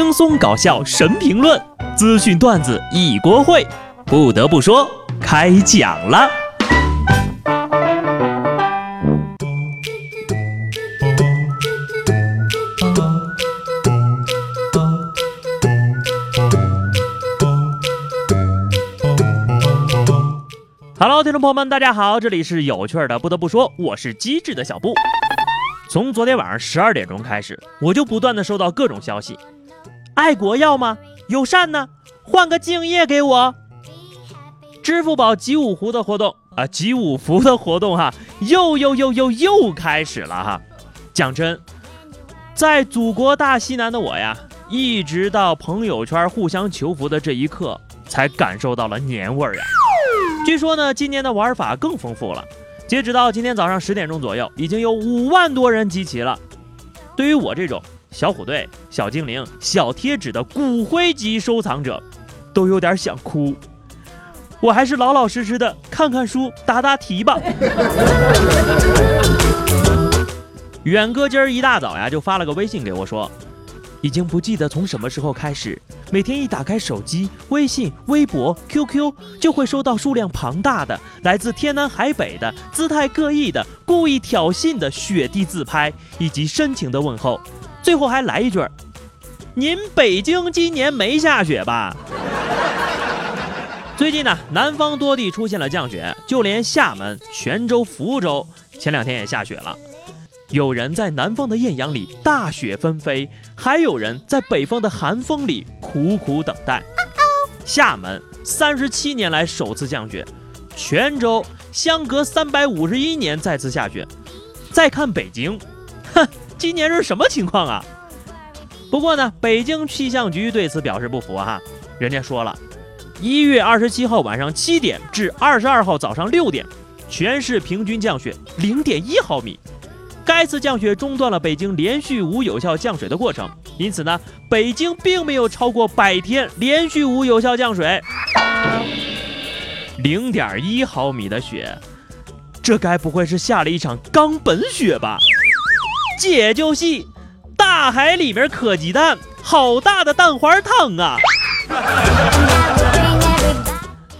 轻松搞笑神评论，资讯段子一锅烩。不得不说，开讲了。Hello，听众朋友们，大家好，这里是有趣的。不得不说，我是机智的小布。从昨天晚上十二点钟开始，我就不断的收到各种消息。爱国要吗？友善呢？换个敬业给我。支付宝集五福的活动啊，集五福的活动哈，又又又又又开始了哈。讲真，在祖国大西南的我呀，一直到朋友圈互相求福的这一刻，才感受到了年味儿呀。据说呢，今年的玩法更丰富了。截止到今天早上十点钟左右，已经有五万多人集齐了。对于我这种。小虎队、小精灵、小贴纸的骨灰级收藏者，都有点想哭。我还是老老实实的看看书、答答题吧。远哥今儿一大早呀，就发了个微信给我，说已经不记得从什么时候开始，每天一打开手机，微信、微博、QQ 就会收到数量庞大的来自天南海北的、姿态各异的、故意挑衅的雪地自拍，以及深情的问候。最后还来一句：“您北京今年没下雪吧？”最近呢，南方多地出现了降雪，就连厦门、泉州、福州前两天也下雪了。有人在南方的艳阳里大雪纷飞，还有人在北方的寒风里苦苦等待。厦门三十七年来首次降雪，泉州相隔三百五十一年再次下雪。再看北京，哼。今年是什么情况啊？不过呢，北京气象局对此表示不服哈。人家说了，一月二十七号晚上七点至二十二号早上六点，全市平均降雪零点一毫米。该次降雪中断了北京连续无有效降水的过程，因此呢，北京并没有超过百天连续无有效降水。零点一毫米的雪，这该不会是下了一场冈本雪吧？解救系，大海里面磕鸡蛋，好大的蛋花汤啊！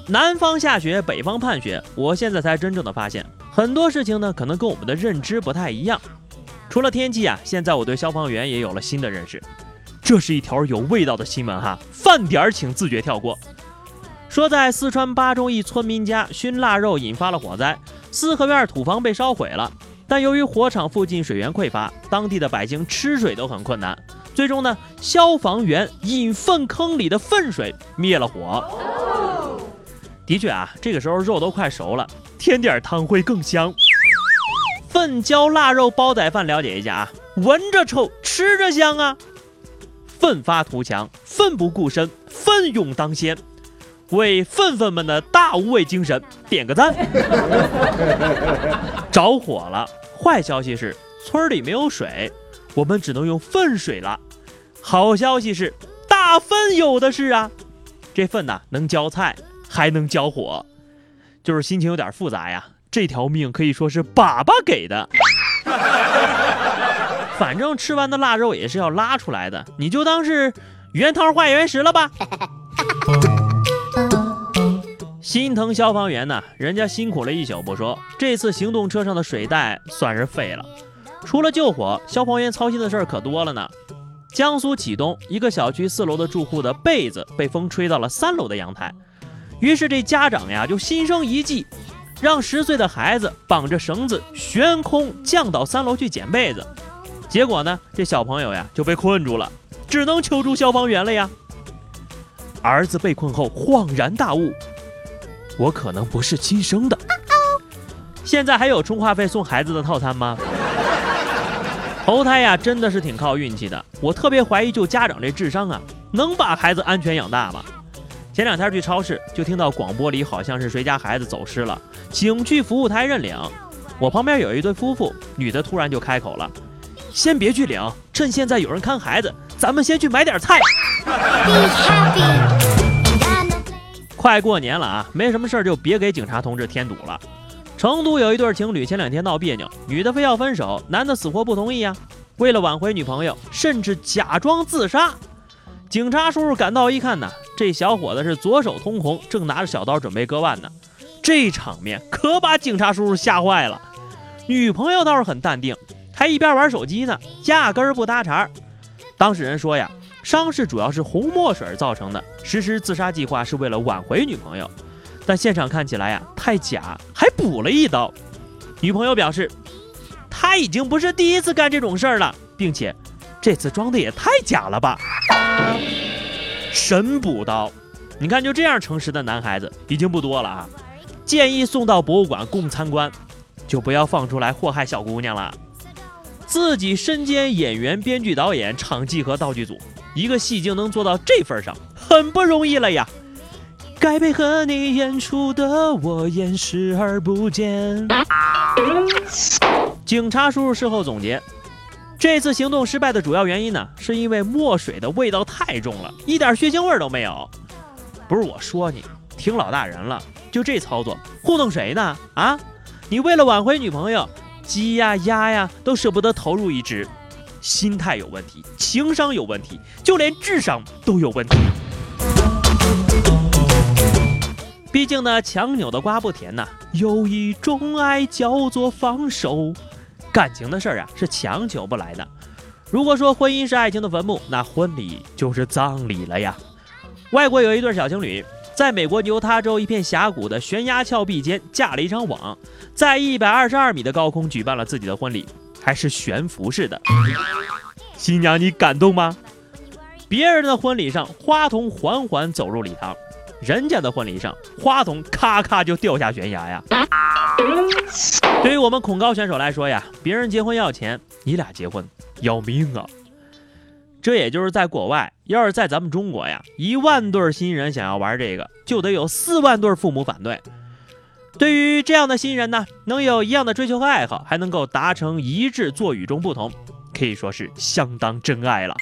南方下雪，北方盼雪，我现在才真正的发现，很多事情呢，可能跟我们的认知不太一样。除了天气啊，现在我对消防员也有了新的认识。这是一条有味道的新闻哈，饭点儿请自觉跳过。说在四川巴中一村民家熏腊肉引发了火灾，四合院土房被烧毁了。但由于火场附近水源匮乏，当地的百姓吃水都很困难。最终呢，消防员引粪坑里的粪水灭了火。的确啊，这个时候肉都快熟了，添点汤会更香。粪浇腊肉煲仔饭，了解一下啊，闻着臭，吃着香啊。奋发图强，奋不顾身，奋勇当先。为粪粪们的大无畏精神点个赞！着火了，坏消息是村里没有水，我们只能用粪水了。好消息是大粪有的是啊，这粪呐能浇菜，还能浇火，就是心情有点复杂呀。这条命可以说是爸爸给的。反正吃完的腊肉也是要拉出来的，你就当是原汤化原食了吧。心疼消防员呢，人家辛苦了一宿不说，这次行动车上的水袋算是废了。除了救火，消防员操心的事儿可多了呢。江苏启东一个小区四楼的住户的被子被风吹到了三楼的阳台，于是这家长呀就心生一计，让十岁的孩子绑着绳子悬空降到三楼去捡被子。结果呢，这小朋友呀就被困住了，只能求助消防员了呀。儿子被困后恍然大悟。我可能不是亲生的。现在还有充话费送孩子的套餐吗？投胎呀，真的是挺靠运气的。我特别怀疑，就家长这智商啊，能把孩子安全养大吗？前两天去超市，就听到广播里好像是谁家孩子走失了，请去服务台认领。我旁边有一对夫妇，女的突然就开口了：“先别去领，趁现在有人看孩子，咱们先去买点菜。”快过年了啊，没什么事儿就别给警察同志添堵了。成都有一对情侣前两天闹别扭，女的非要分手，男的死活不同意呀。为了挽回女朋友，甚至假装自杀。警察叔叔赶到一看呢，这小伙子是左手通红，正拿着小刀准备割腕呢。这场面可把警察叔叔吓坏了。女朋友倒是很淡定，还一边玩手机呢，压根儿不搭茬。当事人说呀，伤势主要是红墨水造成的，实施自杀计划是为了挽回女朋友，但现场看起来呀太假，还补了一刀。女朋友表示，他已经不是第一次干这种事儿了，并且这次装的也太假了吧。神补刀，你看就这样诚实的男孩子已经不多了啊，建议送到博物馆供参观。就不要放出来祸害小姑娘了。自己身兼演员、编剧、导演、场记和道具组，一个戏精能做到这份上，很不容易了呀。该配合你演出的我演视而不见。警察叔叔事后总结，这次行动失败的主要原因呢，是因为墨水的味道太重了，一点血腥味都没有。不是我说你，听老大人了，就这操作，糊弄谁呢？啊？你为了挽回女朋友，鸡呀鸭呀都舍不得投入一只，心态有问题，情商有问题，就连智商都有问题。毕竟呢，强扭的瓜不甜呐。有一种爱叫做放手，感情的事儿啊是强求不来的。如果说婚姻是爱情的坟墓，那婚礼就是葬礼了呀。外国有一对小情侣。在美国犹他州一片峡谷的悬崖峭壁间架了一张网，在一百二十二米的高空举办了自己的婚礼，还是悬浮式的。新娘，你感动吗？别人的婚礼上，花童缓缓走入礼堂，人家的婚礼上，花童咔咔就掉下悬崖呀。对于我们恐高选手来说呀，别人结婚要钱，你俩结婚要命啊！这也就是在国外，要是在咱们中国呀，一万对新人想要玩这个，就得有四万对父母反对。对于这样的新人呢，能有一样的追求和爱好，还能够达成一致做与众不同，可以说是相当真爱了。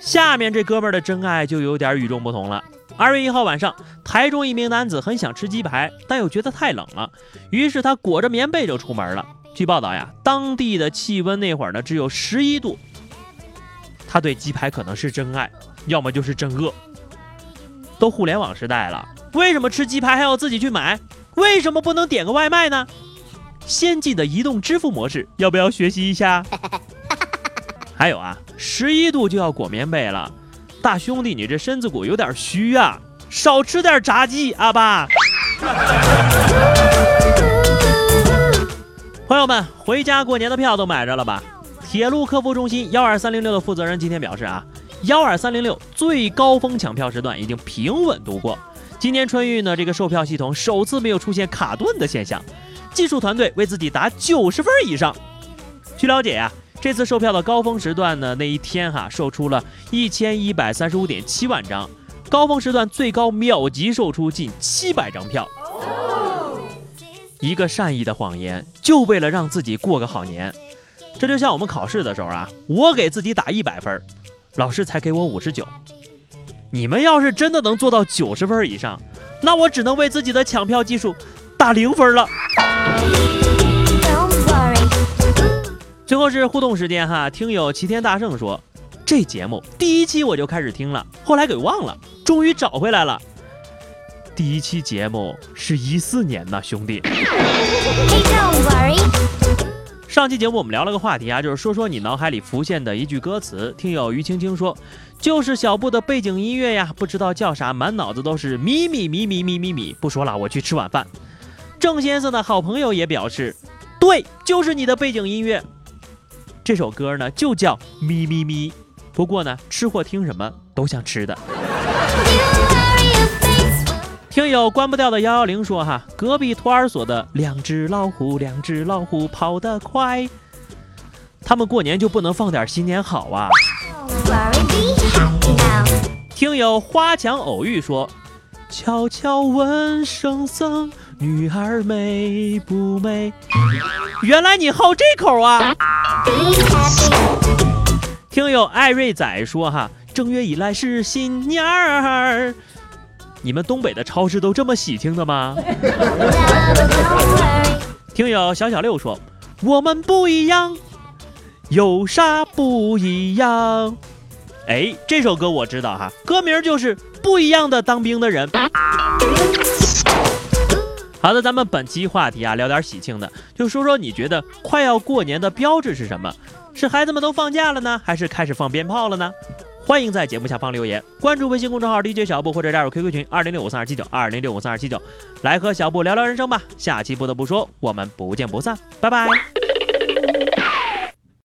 下面这哥们儿的真爱就有点与众不同了。二月一号晚上，台中一名男子很想吃鸡排，但又觉得太冷了，于是他裹着棉被就出门了。据报道呀，当地的气温那会儿呢只有十一度。他对鸡排可能是真爱，要么就是真饿。都互联网时代了，为什么吃鸡排还要自己去买？为什么不能点个外卖呢？先进的移动支付模式，要不要学习一下？还有啊，十一度就要裹棉被了，大兄弟，你这身子骨有点虚啊，少吃点炸鸡，阿爸。朋友们，回家过年的票都买着了吧？铁路客服中心幺二三零六的负责人今天表示啊，幺二三零六最高峰抢票时段已经平稳度过。今年春运呢，这个售票系统首次没有出现卡顿的现象，技术团队为自己打九十分以上。据了解呀，这次售票的高峰时段呢，那一天哈售出了一千一百三十五点七万张，高峰时段最高秒级售出近七百张票。一个善意的谎言，就为了让自己过个好年。这就像我们考试的时候啊，我给自己打一百分，老师才给我五十九。你们要是真的能做到九十分以上，那我只能为自己的抢票技术打零分了。最后是互动时间哈，听友齐天大圣说，这节目第一期我就开始听了，后来给忘了，终于找回来了。第一期节目是一四年呢，兄弟。上期节目我们聊了个话题啊，就是说说你脑海里浮现的一句歌词。听友于青青说，就是小布的背景音乐呀，不知道叫啥，满脑子都是咪咪咪咪咪咪咪。不说了，我去吃晚饭。郑先生的好朋友也表示，对，就是你的背景音乐。这首歌呢就叫咪咪咪。不过呢，吃货听什么都像吃的。听友关不掉的幺幺零说哈，隔壁托儿所的两只老虎，两只老虎跑得快，他们过年就不能放点新年好啊？听友花墙偶遇说，悄悄问圣僧，女儿美不美？原来你好这口啊！听友艾瑞仔说哈，正月以来是新年儿。你们东北的超市都这么喜庆的吗？听友小小六说，我们不一样，有啥不一样？哎，这首歌我知道哈，歌名就是《不一样的当兵的人》。好的，咱们本期话题啊，聊点喜庆的，就说说你觉得快要过年的标志是什么？是孩子们都放假了呢，还是开始放鞭炮了呢？欢迎在节目下方留言，关注微信公众号 DJ 小布或者加入 QQ 群二零六五三二七九二零六五三二七九，来和小布聊聊人生吧。下期不得不说，我们不见不散，拜拜。